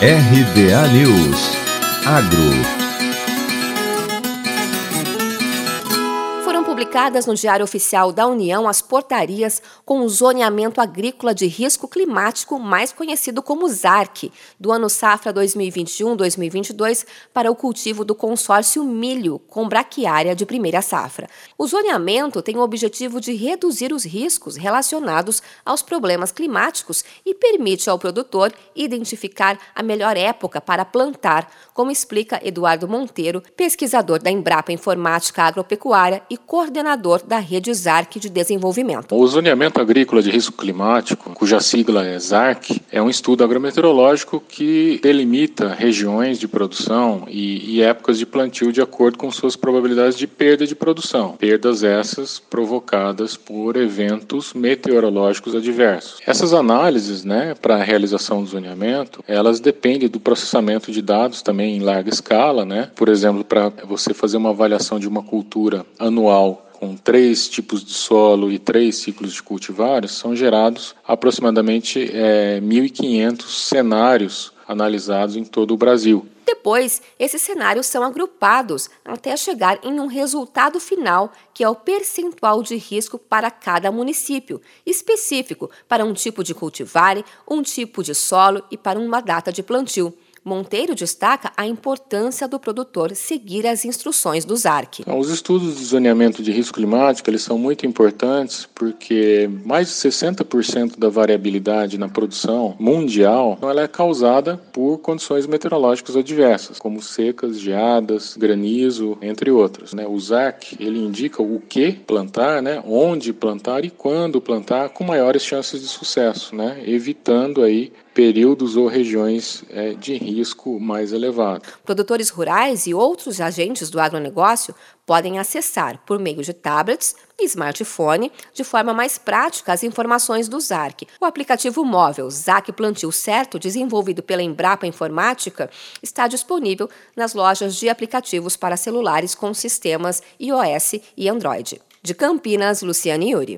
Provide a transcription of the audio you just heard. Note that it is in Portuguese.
RBA News. Agro publicadas no Diário Oficial da União as portarias com o zoneamento agrícola de risco climático, mais conhecido como ZARC, do ano safra 2021-2022 para o cultivo do consórcio milho com braquiária de primeira safra. O zoneamento tem o objetivo de reduzir os riscos relacionados aos problemas climáticos e permite ao produtor identificar a melhor época para plantar, como explica Eduardo Monteiro, pesquisador da Embrapa Informática Agropecuária e coordenador coordenador da rede ZARC de desenvolvimento. O zoneamento agrícola de risco climático, cuja sigla é ZARC, é um estudo agrometeorológico que delimita regiões de produção e, e épocas de plantio de acordo com suas probabilidades de perda de produção. Perdas essas provocadas por eventos meteorológicos adversos. Essas análises, né, para a realização do zoneamento, elas dependem do processamento de dados também em larga escala, né? Por exemplo, para você fazer uma avaliação de uma cultura anual com três tipos de solo e três ciclos de cultivares, são gerados aproximadamente é, 1.500 cenários analisados em todo o Brasil. Depois, esses cenários são agrupados até chegar em um resultado final, que é o percentual de risco para cada município, específico para um tipo de cultivar, um tipo de solo e para uma data de plantio. Monteiro destaca a importância do produtor seguir as instruções do ZARC. Então, os estudos de zoneamento de risco climático eles são muito importantes porque mais de 60% da variabilidade na produção mundial ela é causada por condições meteorológicas adversas, como secas, geadas, granizo, entre outros. Né? O ZARC ele indica o que plantar, né? onde plantar e quando plantar com maiores chances de sucesso, né? evitando aí períodos ou regiões é, de risco mais elevado. Produtores rurais e outros agentes do agronegócio podem acessar, por meio de tablets e smartphone, de forma mais prática as informações do ZARC. O aplicativo móvel ZAC Plantio Certo, desenvolvido pela Embrapa Informática, está disponível nas lojas de aplicativos para celulares com sistemas iOS e Android. De Campinas, Luciane Yuri.